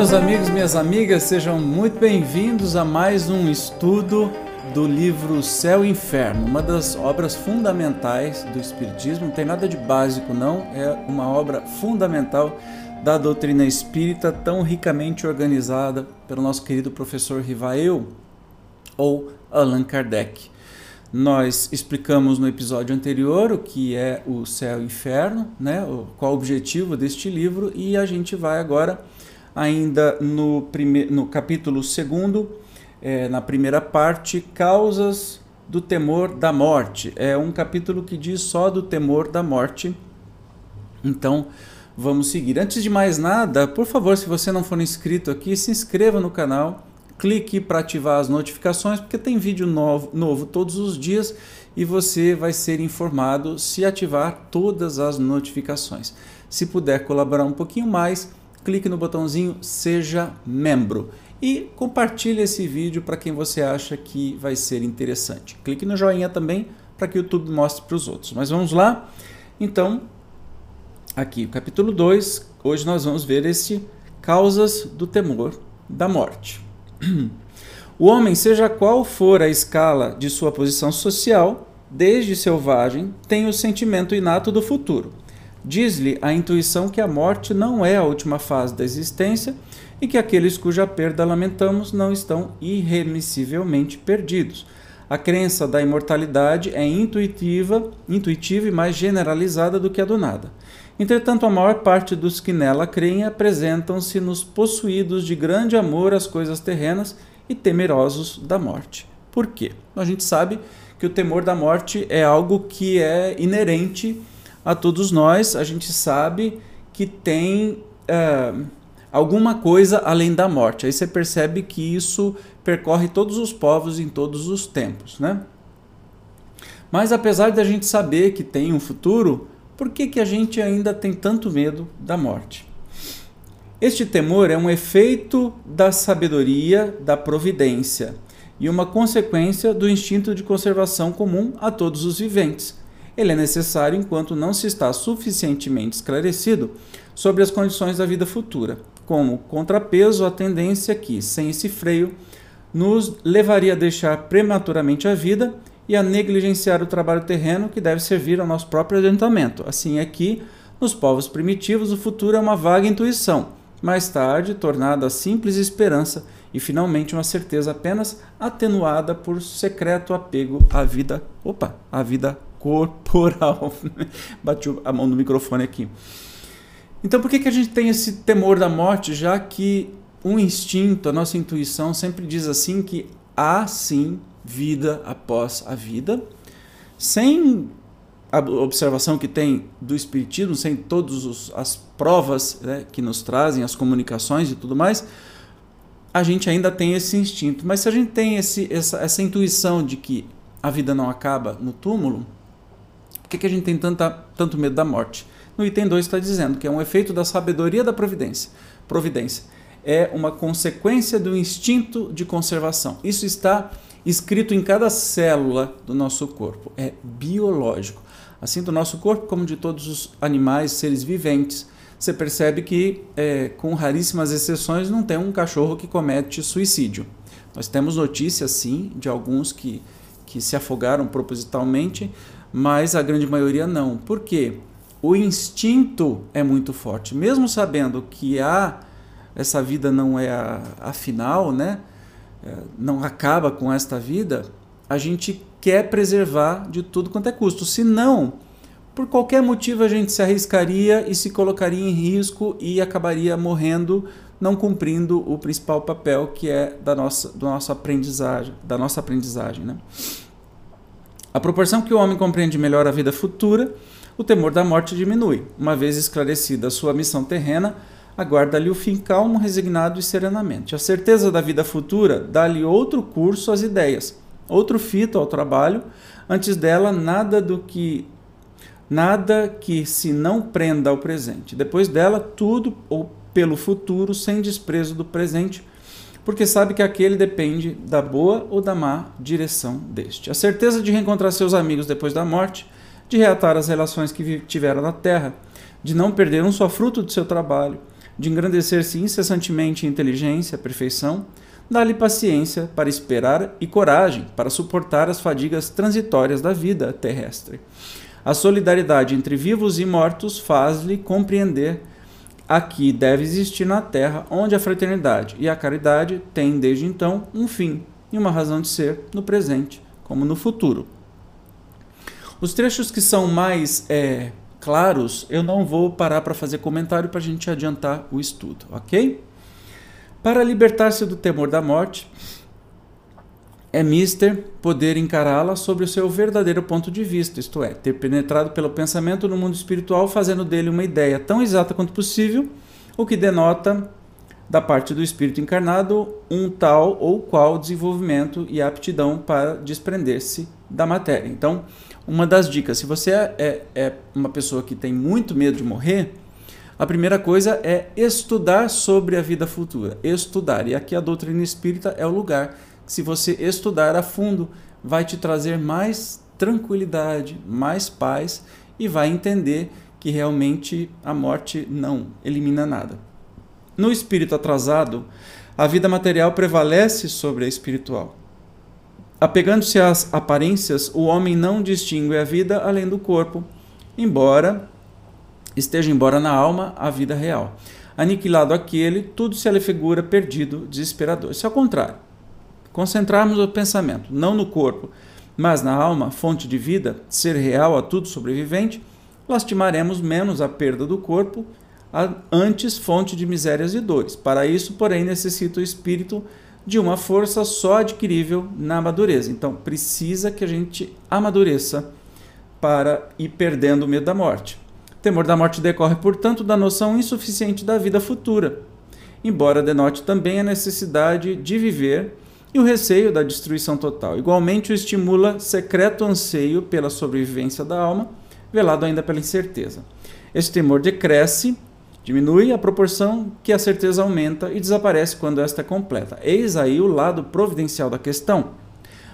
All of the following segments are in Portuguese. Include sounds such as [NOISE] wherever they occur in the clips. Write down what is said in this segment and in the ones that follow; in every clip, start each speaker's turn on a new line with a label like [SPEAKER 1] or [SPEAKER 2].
[SPEAKER 1] meus amigos, minhas amigas, sejam muito bem-vindos a mais um estudo do livro Céu e Inferno, uma das obras fundamentais do Espiritismo. Não tem nada de básico, não, é uma obra fundamental da doutrina espírita, tão ricamente organizada pelo nosso querido professor Rivael ou Allan Kardec. Nós explicamos no episódio anterior o que é o céu e inferno, né? qual o objetivo deste livro, e a gente vai agora, ainda no, prime... no capítulo 2, é, na primeira parte, Causas do Temor da Morte. É um capítulo que diz só do temor da morte. Então, vamos seguir. Antes de mais nada, por favor, se você não for inscrito aqui, se inscreva no canal clique para ativar as notificações, porque tem vídeo novo, novo todos os dias e você vai ser informado se ativar todas as notificações. Se puder colaborar um pouquinho mais, clique no botãozinho Seja Membro e compartilhe esse vídeo para quem você acha que vai ser interessante. Clique no joinha também para que o YouTube mostre para os outros. Mas vamos lá? Então, aqui o capítulo 2, hoje nós vamos ver esse Causas do Temor da Morte. [CLEARS THROAT] O homem, seja qual for a escala de sua posição social, desde selvagem, tem o sentimento inato do futuro. Diz-lhe a intuição que a morte não é a última fase da existência e que aqueles cuja perda lamentamos não estão irremissivelmente perdidos. A crença da imortalidade é intuitiva, intuitiva e mais generalizada do que a do nada. Entretanto, a maior parte dos que nela creem apresentam-se nos possuídos de grande amor às coisas terrenas e temerosos da morte. Por quê? A gente sabe que o temor da morte é algo que é inerente a todos nós. A gente sabe que tem é, alguma coisa além da morte. Aí você percebe que isso percorre todos os povos em todos os tempos, né? Mas apesar de a gente saber que tem um futuro, por que, que a gente ainda tem tanto medo da morte? Este temor é um efeito da sabedoria, da providência e uma consequência do instinto de conservação comum a todos os viventes. Ele é necessário enquanto não se está suficientemente esclarecido sobre as condições da vida futura, como contrapeso à tendência que, sem esse freio, nos levaria a deixar prematuramente a vida e a negligenciar o trabalho terreno que deve servir ao nosso próprio adiantamento. Assim é que, nos povos primitivos, o futuro é uma vaga intuição, mais tarde tornada a simples esperança e finalmente uma certeza apenas atenuada por secreto apego à vida, opa, à vida corporal. [LAUGHS] Bati a mão no microfone aqui. Então, por que, que a gente tem esse temor da morte, já que um instinto, a nossa intuição sempre diz assim que há sim vida após a vida, sem a observação que tem do Espiritismo, sem todas as provas né, que nos trazem, as comunicações e tudo mais, a gente ainda tem esse instinto. Mas se a gente tem esse, essa, essa intuição de que a vida não acaba no túmulo, que, que a gente tem tanta, tanto medo da morte? No item 2 está dizendo que é um efeito da sabedoria da providência. Providência é uma consequência do instinto de conservação. Isso está escrito em cada célula do nosso corpo. É biológico. Assim do nosso corpo como de todos os animais, seres viventes. Você percebe que, é, com raríssimas exceções, não tem um cachorro que comete suicídio. Nós temos notícias, sim, de alguns que, que se afogaram propositalmente, mas a grande maioria não. Por quê? O instinto é muito forte. Mesmo sabendo que há essa vida não é a, a final, né? É, não acaba com esta vida, a gente quer preservar de tudo quanto é custo. Se não, por qualquer motivo a gente se arriscaria e se colocaria em risco e acabaria morrendo, não cumprindo o principal papel que é da nossa, do nosso aprendizagem, da nossa aprendizagem. Né? A proporção que o homem compreende melhor a vida futura, o temor da morte diminui. Uma vez esclarecida a sua missão terrena, aguarda-lhe o fim calmo, resignado e serenamente. A certeza da vida futura dá-lhe outro curso às ideias, outro fito ao trabalho. Antes dela, nada do que nada que se não prenda ao presente. Depois dela, tudo ou pelo futuro, sem desprezo do presente, porque sabe que aquele depende da boa ou da má direção deste. A certeza de reencontrar seus amigos depois da morte, de reatar as relações que tiveram na terra, de não perder um só fruto do seu trabalho, de engrandecer-se incessantemente em inteligência, perfeição, dá-lhe paciência para esperar e coragem para suportar as fadigas transitórias da vida terrestre. A solidariedade entre vivos e mortos faz-lhe compreender aqui deve existir na Terra, onde a fraternidade e a caridade têm desde então um fim e uma razão de ser no presente como no futuro. Os trechos que são mais é, claros, eu não vou parar para fazer comentário para a gente adiantar o estudo, ok? Para libertar-se do temor da morte, é mister poder encará-la sobre o seu verdadeiro ponto de vista, isto é, ter penetrado pelo pensamento no mundo espiritual, fazendo dele uma ideia tão exata quanto possível, o que denota da parte do espírito encarnado um tal ou qual desenvolvimento e aptidão para desprender-se da matéria. Então, uma das dicas, se você é, é, é uma pessoa que tem muito medo de morrer, a primeira coisa é estudar sobre a vida futura. Estudar. E aqui a doutrina espírita é o lugar se você estudar a fundo, vai te trazer mais tranquilidade, mais paz e vai entender que realmente a morte não elimina nada. No espírito atrasado, a vida material prevalece sobre a espiritual. Apegando-se às aparências, o homem não distingue a vida além do corpo, embora esteja embora na alma a vida real. Aniquilado aquele, tudo se lhe figura perdido, desesperador. Se ao contrário, concentrarmos o pensamento não no corpo, mas na alma, fonte de vida, ser real a tudo sobrevivente, lastimaremos menos a perda do corpo, antes fonte de misérias e dores. Para isso, porém, necessita o espírito de uma força só adquirível na amadureza. Então, precisa que a gente amadureça para ir perdendo o medo da morte. Temor da morte decorre, portanto, da noção insuficiente da vida futura, embora denote também a necessidade de viver e o receio da destruição total. Igualmente, o estimula secreto anseio pela sobrevivência da alma, velado ainda pela incerteza. Esse temor decresce, diminui à proporção que a certeza aumenta e desaparece quando esta é completa. Eis aí o lado providencial da questão.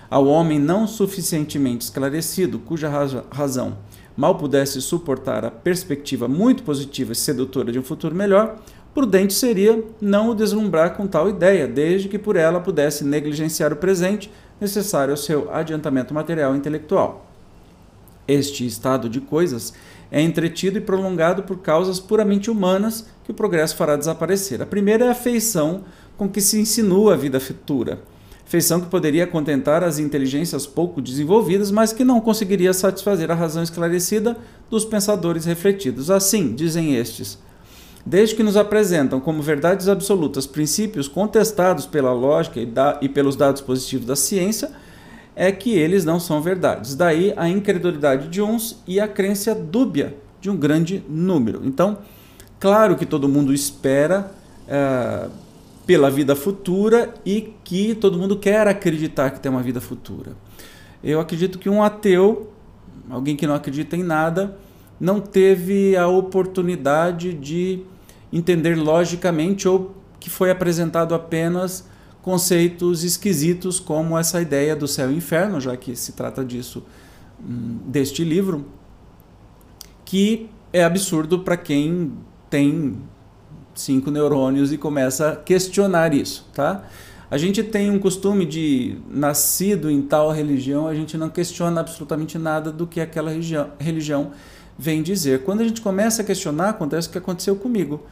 [SPEAKER 1] Ao homem não suficientemente esclarecido, cuja razão mal pudesse suportar a perspectiva muito positiva e sedutora de um futuro melhor, prudente seria não o deslumbrar com tal ideia, desde que por ela pudesse negligenciar o presente necessário ao seu adiantamento material e intelectual. Este estado de coisas é entretido e prolongado por causas puramente humanas que o progresso fará desaparecer. A primeira é a feição com que se insinua a vida futura feição que poderia contentar as inteligências pouco desenvolvidas, mas que não conseguiria satisfazer a razão esclarecida dos pensadores refletidos. Assim, dizem estes, desde que nos apresentam como verdades absolutas princípios contestados pela lógica e, da, e pelos dados positivos da ciência, é que eles não são verdades. Daí a incredulidade de uns e a crença dúbia de um grande número. Então, claro que todo mundo espera. Uh, pela vida futura e que todo mundo quer acreditar que tem uma vida futura. Eu acredito que um ateu, alguém que não acredita em nada, não teve a oportunidade de entender logicamente ou que foi apresentado apenas conceitos esquisitos como essa ideia do céu e inferno, já que se trata disso hum, deste livro, que é absurdo para quem tem cinco neurônios e começa a questionar isso, tá? A gente tem um costume de, nascido em tal religião, a gente não questiona absolutamente nada do que aquela religião, religião vem dizer. Quando a gente começa a questionar, acontece o que aconteceu comigo.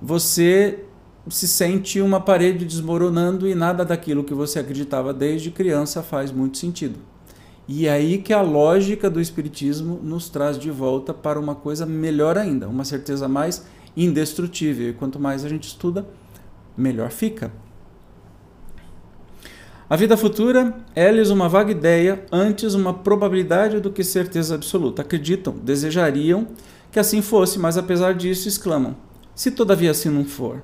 [SPEAKER 1] Você se sente uma parede desmoronando e nada daquilo que você acreditava desde criança faz muito sentido. E é aí que a lógica do Espiritismo nos traz de volta para uma coisa melhor ainda, uma certeza mais indestrutível. E quanto mais a gente estuda, melhor fica. A vida futura é-lhes uma vaga ideia, antes uma probabilidade do que certeza absoluta. Acreditam, desejariam que assim fosse, mas apesar disso exclamam: se todavia assim não for.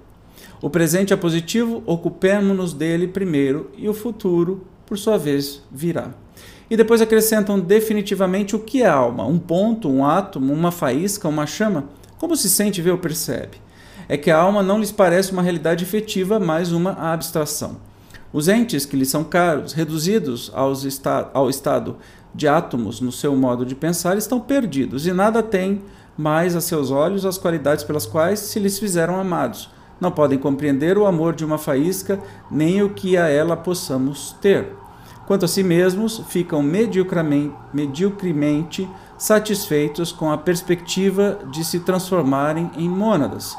[SPEAKER 1] O presente é positivo, ocupemos-nos dele primeiro e o futuro, por sua vez, virá. E depois acrescentam definitivamente o que é alma: um ponto, um átomo, uma faísca, uma chama. Como se sente, vê ou percebe? É que a alma não lhes parece uma realidade efetiva, mas uma abstração. Os entes que lhes são caros, reduzidos esta ao estado de átomos no seu modo de pensar, estão perdidos e nada têm mas a seus olhos as qualidades pelas quais se lhes fizeram amados. Não podem compreender o amor de uma faísca, nem o que a ela possamos ter. Quanto a si mesmos, ficam mediocremente, mediocremente satisfeitos com a perspectiva de se transformarem em mônadas.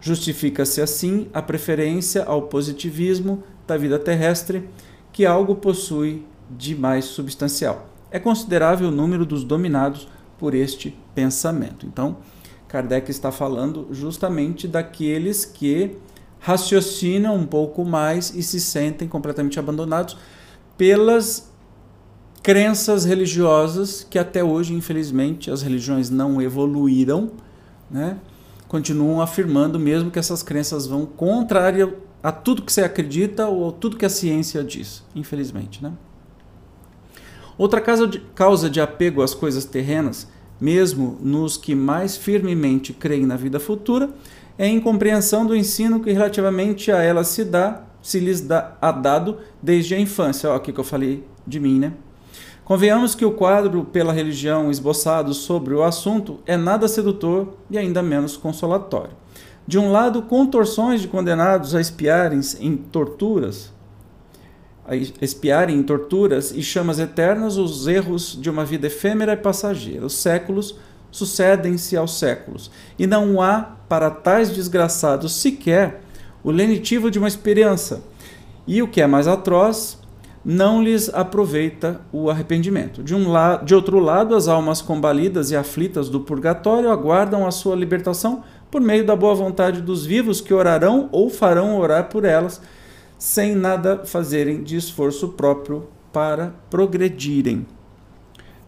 [SPEAKER 1] Justifica-se assim a preferência ao positivismo da vida terrestre, que algo possui de mais substancial. É considerável o número dos dominados por este pensamento. Então, Kardec está falando justamente daqueles que raciocinam um pouco mais e se sentem completamente abandonados pelas crenças religiosas que até hoje, infelizmente, as religiões não evoluíram, né? continuam afirmando mesmo que essas crenças vão contrário a tudo que você acredita ou tudo que a ciência diz, infelizmente. Né? Outra causa de apego às coisas terrenas, mesmo nos que mais firmemente creem na vida futura, é incompreensão do ensino que relativamente a ela se dá, se lhes dá, a dado desde a infância. Olha aqui que eu falei de mim, né? Convenhamos que o quadro pela religião esboçado sobre o assunto é nada sedutor e ainda menos consolatório. De um lado, contorções de condenados a espiarem em torturas, a espiarem em torturas e chamas eternas os erros de uma vida efêmera e passageira. Os séculos sucedem-se aos séculos, e não há para tais desgraçados sequer o lenitivo de uma esperança. E o que é mais atroz, não lhes aproveita o arrependimento. De, um la de outro lado, as almas combalidas e aflitas do purgatório aguardam a sua libertação por meio da boa vontade dos vivos que orarão ou farão orar por elas, sem nada fazerem de esforço próprio para progredirem.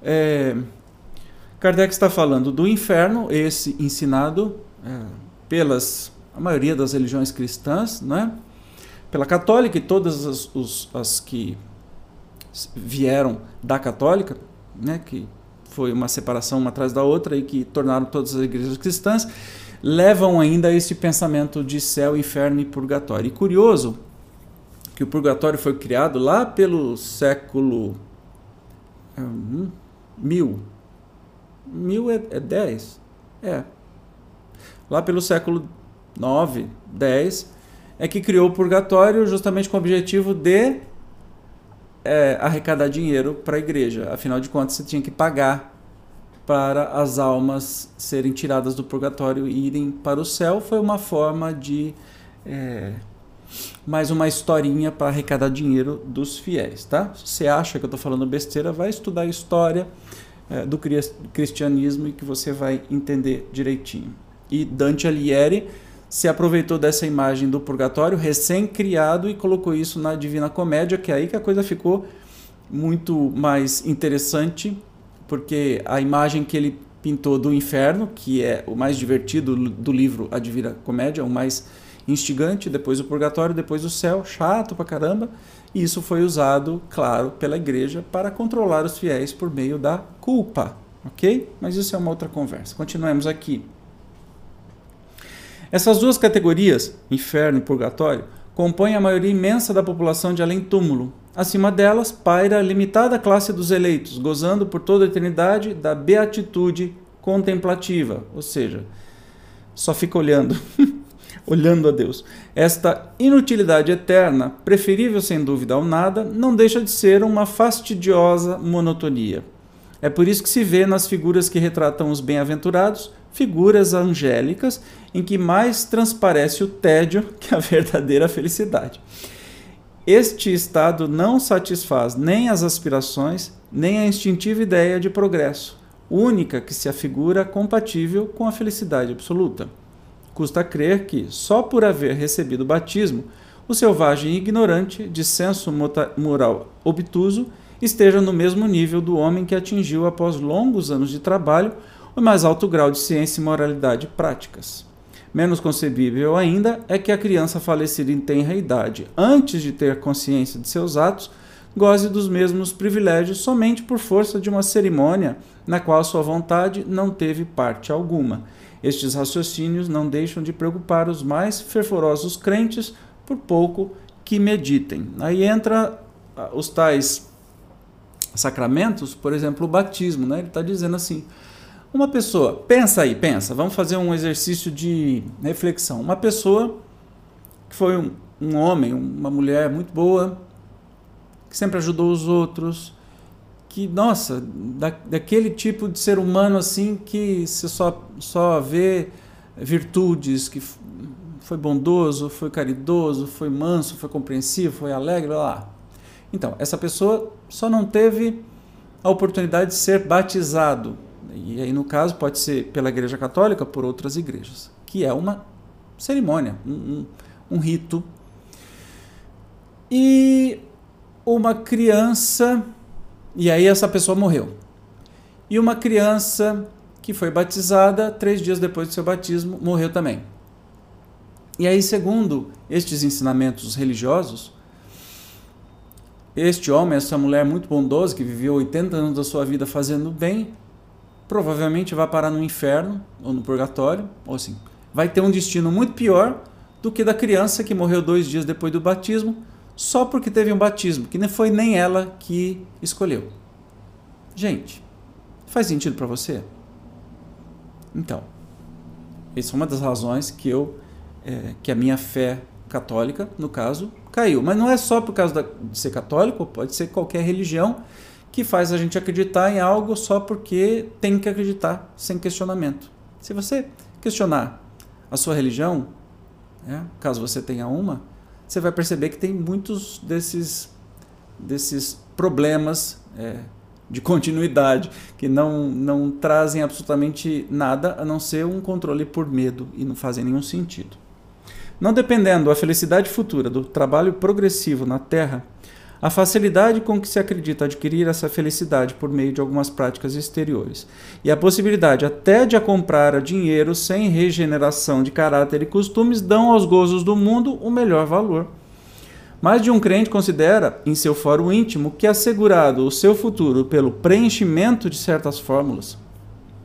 [SPEAKER 1] É, Kardec está falando do inferno, esse ensinado é, pelas a maioria das religiões cristãs, né? pela católica e todas as, os, as que vieram da católica, né, que foi uma separação uma atrás da outra e que tornaram todas as igrejas cristãs, levam ainda esse pensamento de céu, inferno e purgatório. E curioso que o purgatório foi criado lá pelo século hum, mil. Mil é, é dez? É. Lá pelo século nove, dez, é que criou o purgatório justamente com o objetivo de é, arrecadar dinheiro para a igreja. Afinal de contas, você tinha que pagar para as almas serem tiradas do purgatório e irem para o céu. Foi uma forma de. É, mais uma historinha para arrecadar dinheiro dos fiéis, tá? Se você acha que eu estou falando besteira, vai estudar a história é, do cristianismo e que você vai entender direitinho. E Dante Alighieri se aproveitou dessa imagem do purgatório recém-criado e colocou isso na Divina Comédia, que é aí que a coisa ficou muito mais interessante, porque a imagem que ele pintou do inferno, que é o mais divertido do livro A Divina Comédia, o mais instigante, depois o purgatório, depois o céu, chato pra caramba, e isso foi usado, claro, pela igreja para controlar os fiéis por meio da culpa, ok? Mas isso é uma outra conversa. Continuemos aqui. Essas duas categorias, inferno e purgatório, compõem a maioria imensa da população de além-túmulo. Acima delas, paira a limitada classe dos eleitos, gozando por toda a eternidade da beatitude contemplativa, ou seja, só fica olhando, [LAUGHS] olhando a Deus. Esta inutilidade eterna, preferível sem dúvida ao nada, não deixa de ser uma fastidiosa monotonia. É por isso que se vê nas figuras que retratam os bem-aventurados figuras angélicas em que mais transparece o tédio que a verdadeira felicidade. Este estado não satisfaz nem as aspirações, nem a instintiva ideia de progresso, única que se afigura compatível com a felicidade absoluta. Custa crer que, só por haver recebido o batismo, o selvagem ignorante, de senso moral obtuso, esteja no mesmo nível do homem que atingiu, após longos anos de trabalho, o mais alto grau de ciência e moralidade práticas. Menos concebível ainda é que a criança falecida em tenra idade, antes de ter consciência de seus atos, goze dos mesmos privilégios somente por força de uma cerimônia na qual sua vontade não teve parte alguma. Estes raciocínios não deixam de preocupar os mais fervorosos crentes, por pouco que meditem. Aí entra ah, os tais sacramentos, por exemplo, o batismo, né? Ele está dizendo assim: Uma pessoa, pensa aí, pensa, vamos fazer um exercício de reflexão. Uma pessoa que foi um, um homem, uma mulher muito boa, que sempre ajudou os outros, que, nossa, da, daquele tipo de ser humano assim que você só, só vê virtudes, que foi bondoso, foi caridoso, foi manso, foi compreensivo, foi alegre, lá. Então, essa pessoa só não teve a oportunidade de ser batizado. E aí, no caso, pode ser pela Igreja Católica, por outras igrejas, que é uma cerimônia, um, um, um rito. E uma criança, e aí essa pessoa morreu. E uma criança que foi batizada, três dias depois do seu batismo, morreu também. E aí, segundo estes ensinamentos religiosos, este homem, essa mulher muito bondosa, que viveu 80 anos da sua vida fazendo bem, provavelmente vai parar no inferno ou no purgatório, ou assim, vai ter um destino muito pior do que da criança que morreu dois dias depois do batismo, só porque teve um batismo, que não foi nem ela que escolheu. Gente, faz sentido para você? Então, essa é uma das razões que eu, é, que a minha fé católica, no caso, caiu. Mas não é só por causa da, de ser católico, pode ser qualquer religião que faz a gente acreditar em algo só porque tem que acreditar, sem questionamento. Se você questionar a sua religião, né, caso você tenha uma, você vai perceber que tem muitos desses, desses problemas é, de continuidade que não, não trazem absolutamente nada a não ser um controle por medo e não fazem nenhum sentido. Não dependendo a felicidade futura do trabalho progressivo na Terra, a facilidade com que se acredita adquirir essa felicidade por meio de algumas práticas exteriores, e a possibilidade até de a comprar a dinheiro sem regeneração de caráter e costumes dão aos gozos do mundo o melhor valor. Mais de um crente considera, em seu fórum íntimo, que assegurado o seu futuro pelo preenchimento de certas fórmulas,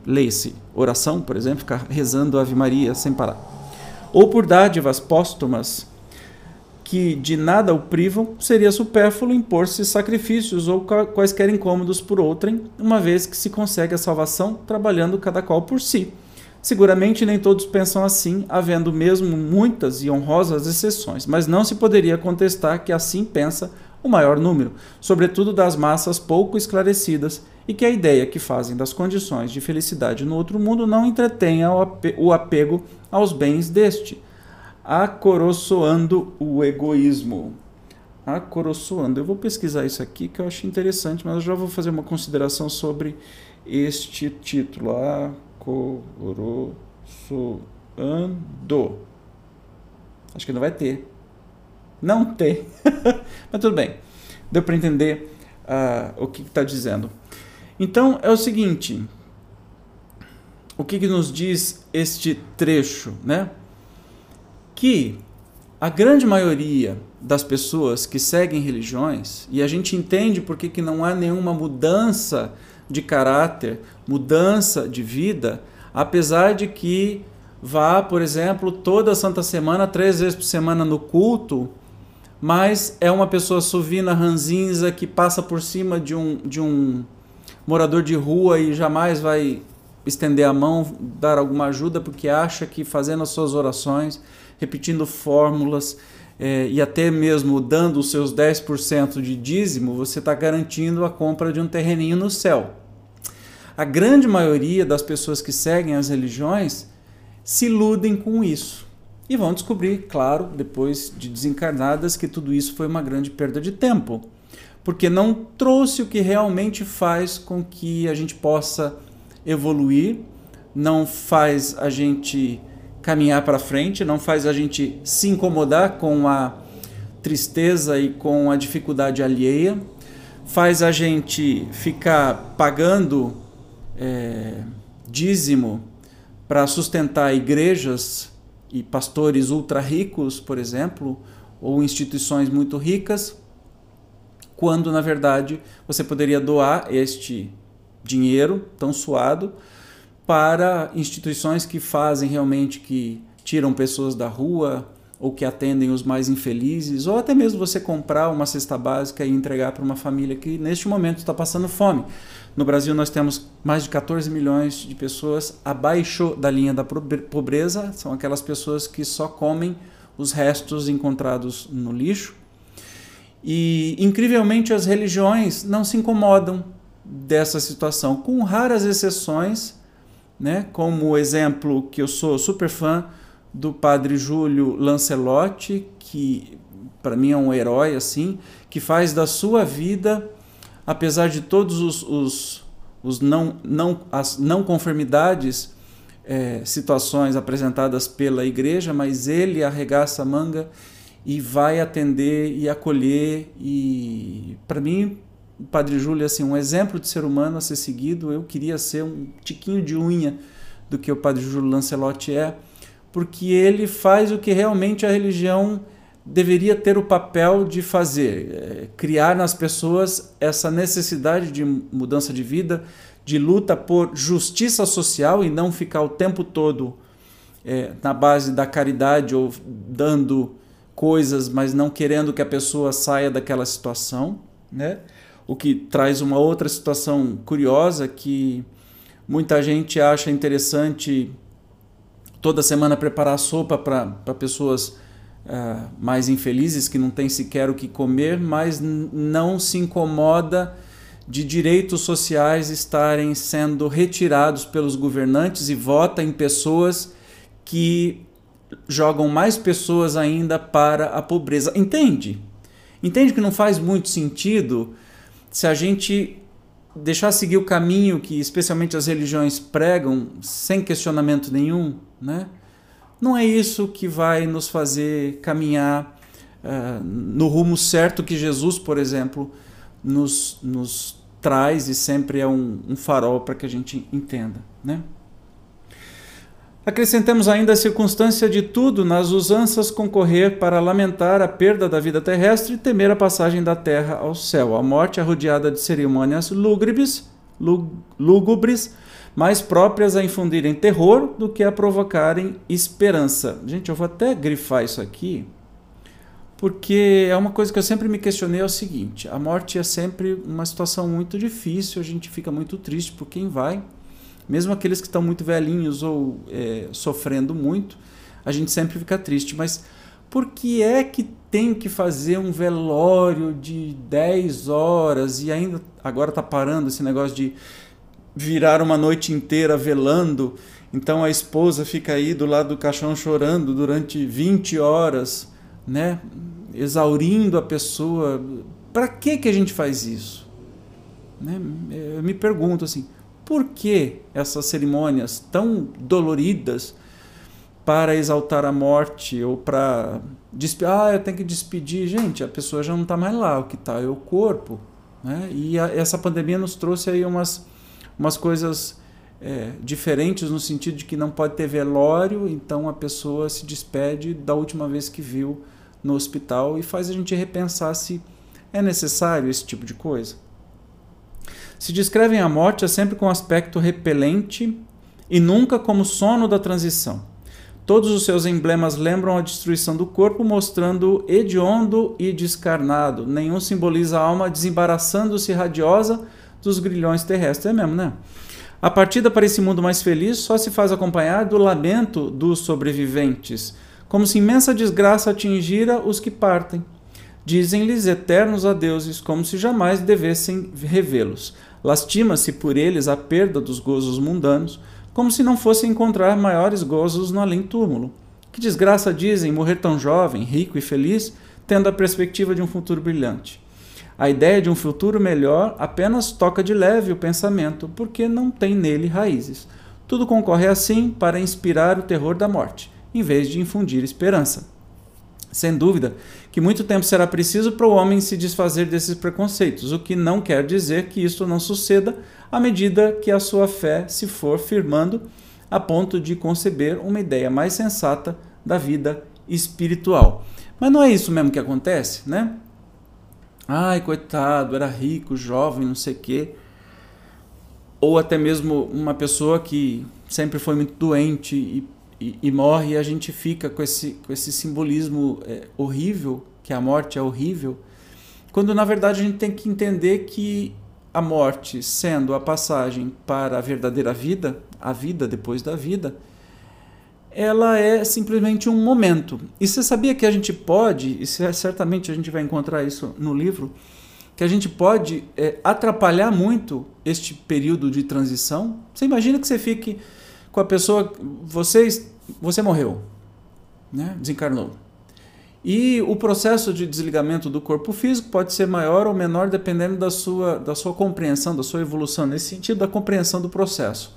[SPEAKER 1] leia-se oração, por exemplo, ficar rezando Ave Maria sem parar, ou por dádivas póstumas que de nada o privam, seria supérfluo impor-se sacrifícios ou quaisquer incômodos por outrem, uma vez que se consegue a salvação trabalhando cada qual por si. Seguramente nem todos pensam assim, havendo mesmo muitas e honrosas exceções, mas não se poderia contestar que assim pensa o maior número, sobretudo das massas pouco esclarecidas, e que a ideia que fazem das condições de felicidade no outro mundo não entretenha o apego aos bens deste, acoroçoando o egoísmo. Acoroçoando. Eu vou pesquisar isso aqui que eu acho interessante, mas eu já vou fazer uma consideração sobre este título. Coroçoando. Acho que não vai ter. Não tem. [LAUGHS] Mas tudo bem. Deu para entender uh, o que está dizendo. Então é o seguinte. O que, que nos diz este trecho, né? Que a grande maioria das pessoas que seguem religiões, e a gente entende por que, não há nenhuma mudança de caráter, mudança de vida, apesar de que vá, por exemplo, toda Santa Semana, três vezes por semana no culto, mas é uma pessoa sovina, ranzinza, que passa por cima de um, de um morador de rua e jamais vai estender a mão, dar alguma ajuda, porque acha que fazendo as suas orações, repetindo fórmulas é, e até mesmo dando os seus 10% de dízimo, você está garantindo a compra de um terreninho no céu a grande maioria das pessoas que seguem as religiões se iludem com isso. E vão descobrir, claro, depois de desencarnadas, que tudo isso foi uma grande perda de tempo. Porque não trouxe o que realmente faz com que a gente possa evoluir, não faz a gente caminhar para frente, não faz a gente se incomodar com a tristeza e com a dificuldade alheia, faz a gente ficar pagando é, dízimo para sustentar igrejas e pastores ultra ricos, por exemplo, ou instituições muito ricas, quando na verdade você poderia doar este dinheiro tão suado para instituições que fazem realmente que tiram pessoas da rua ou que atendem os mais infelizes, ou até mesmo você comprar uma cesta básica e entregar para uma família que neste momento está passando fome. No Brasil nós temos mais de 14 milhões de pessoas abaixo da linha da pobreza, são aquelas pessoas que só comem os restos encontrados no lixo. E incrivelmente as religiões não se incomodam dessa situação, com raras exceções, né? Como exemplo que eu sou super fã do padre Júlio Lancelotti, que para mim é um herói assim, que faz da sua vida, apesar de todos os, os, os não, não, as não conformidades, é, situações apresentadas pela igreja, mas ele arregaça a manga e vai atender e acolher e para mim Padre Júlio assim um exemplo de ser humano a ser seguido eu queria ser um tiquinho de unha do que o Padre Júlio Lancelotti é porque ele faz o que realmente a religião deveria ter o papel de fazer, é, criar nas pessoas essa necessidade de mudança de vida, de luta por justiça social e não ficar o tempo todo é, na base da caridade ou dando coisas, mas não querendo que a pessoa saia daquela situação, né? O que traz uma outra situação curiosa que muita gente acha interessante toda semana preparar sopa para pessoas uh, mais infelizes que não têm sequer o que comer, mas não se incomoda de direitos sociais estarem sendo retirados pelos governantes e vota em pessoas que jogam mais pessoas ainda para a pobreza. Entende? Entende que não faz muito sentido se a gente deixar seguir o caminho que especialmente as religiões pregam sem questionamento nenhum, né? Não é isso que vai nos fazer caminhar uh, no rumo certo que Jesus, por exemplo, nos, nos traz e sempre é um, um farol para que a gente entenda, né? Acrescentemos ainda a circunstância de tudo nas usanças concorrer para lamentar a perda da vida terrestre e temer a passagem da terra ao céu. A morte arrodeada de cerimônias lúgubres, lúgubres mais próprias a infundirem terror do que a provocarem esperança. Gente, eu vou até grifar isso aqui, porque é uma coisa que eu sempre me questionei é o seguinte: a morte é sempre uma situação muito difícil, a gente fica muito triste por quem vai mesmo aqueles que estão muito velhinhos ou é, sofrendo muito, a gente sempre fica triste. Mas por que é que tem que fazer um velório de 10 horas e ainda agora está parando esse negócio de virar uma noite inteira velando? Então a esposa fica aí do lado do caixão chorando durante 20 horas, né? exaurindo a pessoa. Para que, que a gente faz isso? Né? Eu me pergunto assim, por que essas cerimônias tão doloridas para exaltar a morte ou para ah, eu tenho que despedir, gente, a pessoa já não está mais lá, o que está é o corpo, né? E a, essa pandemia nos trouxe aí umas umas coisas é, diferentes no sentido de que não pode ter velório, então a pessoa se despede da última vez que viu no hospital e faz a gente repensar se é necessário esse tipo de coisa se descrevem a morte sempre com aspecto repelente e nunca como sono da transição. Todos os seus emblemas lembram a destruição do corpo, mostrando hediondo e descarnado. Nenhum simboliza a alma desembaraçando-se radiosa dos grilhões terrestres. É mesmo, né? A partida para esse mundo mais feliz só se faz acompanhar do lamento dos sobreviventes, como se imensa desgraça atingira os que partem. Dizem-lhes eternos adeuses, como se jamais devessem revê-los. Lastima-se por eles a perda dos gozos mundanos, como se não fosse encontrar maiores gozos no além-túmulo. Que desgraça dizem morrer tão jovem, rico e feliz, tendo a perspectiva de um futuro brilhante. A ideia de um futuro melhor apenas toca de leve o pensamento, porque não tem nele raízes. Tudo concorre assim para inspirar o terror da morte, em vez de infundir esperança. Sem dúvida que muito tempo será preciso para o homem se desfazer desses preconceitos, o que não quer dizer que isso não suceda à medida que a sua fé se for firmando a ponto de conceber uma ideia mais sensata da vida espiritual. Mas não é isso mesmo que acontece, né? Ai, coitado, era rico, jovem, não sei o quê. Ou até mesmo uma pessoa que sempre foi muito doente e e, e, morre e a gente fica com esse, com esse simbolismo é, horrível, que a morte é horrível, quando na verdade a gente tem que entender que a morte, sendo a passagem para a verdadeira vida, a vida depois da vida, ela é simplesmente um momento. E você sabia que a gente pode, e certamente a gente vai encontrar isso no livro, que a gente pode é, atrapalhar muito este período de transição? Você imagina que você fique com a pessoa, vocês, você morreu, né? desencarnou. E o processo de desligamento do corpo físico pode ser maior ou menor dependendo da sua, da sua compreensão, da sua evolução, nesse sentido, da compreensão do processo.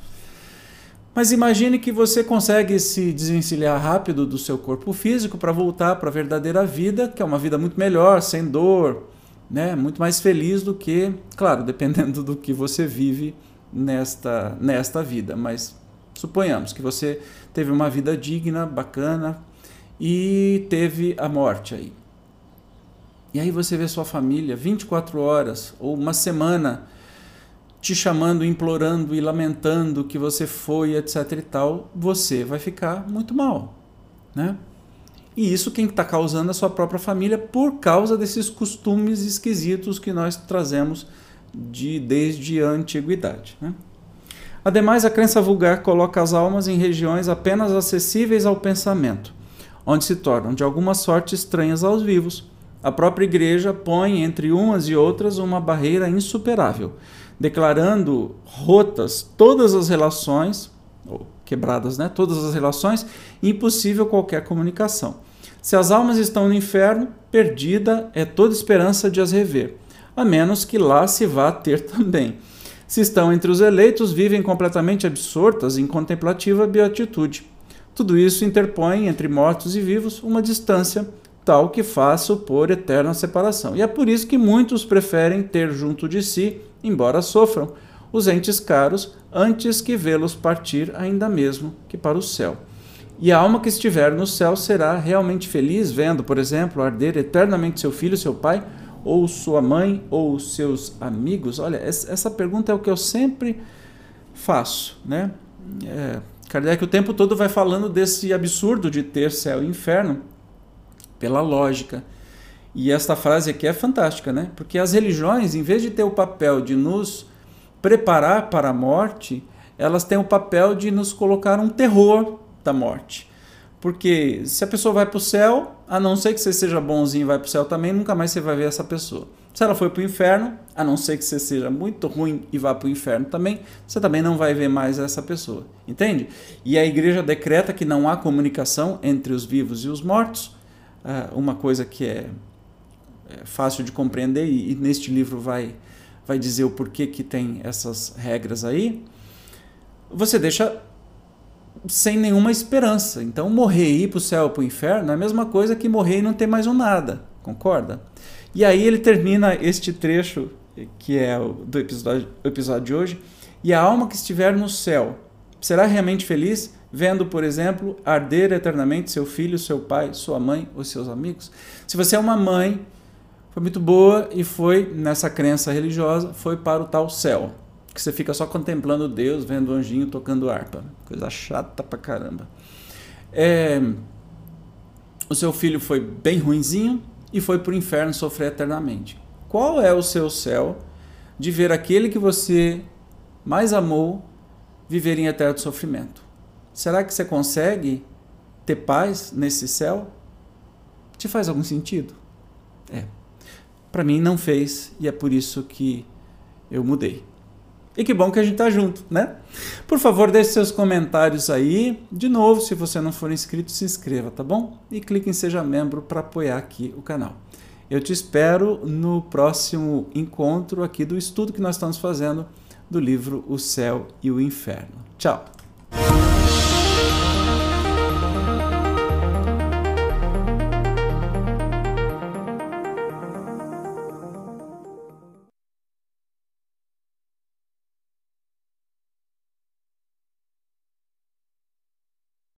[SPEAKER 1] Mas imagine que você consegue se desvencilhar rápido do seu corpo físico para voltar para a verdadeira vida, que é uma vida muito melhor, sem dor, né? muito mais feliz do que, claro, [LAUGHS] dependendo do que você vive nesta, nesta vida. Mas suponhamos que você teve uma vida digna, bacana e teve a morte aí. E aí você vê sua família 24 horas ou uma semana te chamando, implorando e lamentando que você foi, etc e tal, você vai ficar muito mal, né? E isso quem está causando é a sua própria família por causa desses costumes esquisitos que nós trazemos de desde a antiguidade. Né? Ademais, a crença vulgar coloca as almas em regiões apenas acessíveis ao pensamento, onde se tornam de alguma sorte estranhas aos vivos. A própria igreja põe entre umas e outras uma barreira insuperável, declarando rotas todas as relações, ou quebradas, né? Todas as relações, impossível qualquer comunicação. Se as almas estão no inferno, perdida é toda esperança de as rever, a menos que lá se vá ter [LAUGHS] também. Se estão entre os eleitos, vivem completamente absortas em contemplativa beatitude. Tudo isso interpõe entre mortos e vivos uma distância tal que faz supor eterna separação. E é por isso que muitos preferem ter junto de si, embora sofram, os entes caros antes que vê-los partir ainda mesmo que para o céu. E a alma que estiver no céu será realmente feliz vendo, por exemplo, arder eternamente seu filho, seu pai, ou sua mãe, ou seus amigos? Olha, essa pergunta é o que eu sempre faço, né? É, Kardec o tempo todo vai falando desse absurdo de ter céu e inferno pela lógica. E esta frase aqui é fantástica, né? Porque as religiões, em vez de ter o papel de nos preparar para a morte, elas têm o papel de nos colocar um terror da morte. Porque se a pessoa vai para o céu, a não ser que você seja bonzinho e vai para o céu também, nunca mais você vai ver essa pessoa. Se ela foi para o inferno, a não ser que você seja muito ruim e vá para o inferno também, você também não vai ver mais essa pessoa. Entende? E a igreja decreta que não há comunicação entre os vivos e os mortos, ah, uma coisa que é, é fácil de compreender e, neste livro vai, vai dizer o porquê que tem essas regras aí. Você deixa sem nenhuma esperança. Então, morrer e ir para o céu ou para o inferno é a mesma coisa que morrer e não ter mais um nada. Concorda? E aí ele termina este trecho, que é o do episódio, episódio de hoje. E a alma que estiver no céu será realmente feliz vendo, por exemplo, arder eternamente seu filho, seu pai, sua mãe ou seus amigos? Se você é uma mãe, foi muito boa e foi, nessa crença religiosa, foi para o tal céu. Que você fica só contemplando Deus, vendo o anjinho tocando harpa. Coisa chata pra caramba. É, o seu filho foi bem ruinzinho, e foi para o inferno sofrer eternamente. Qual é o seu céu de ver aquele que você mais amou viver em eterno sofrimento? Será que você consegue ter paz nesse céu? Te faz algum sentido? É. Para mim não fez e é por isso que eu mudei. E que bom que a gente tá junto, né? Por favor, deixe seus comentários aí. De novo, se você não for inscrito, se inscreva, tá bom? E clique em seja membro para apoiar aqui o canal. Eu te espero no próximo encontro aqui do estudo que nós estamos fazendo do livro O Céu e o Inferno. Tchau.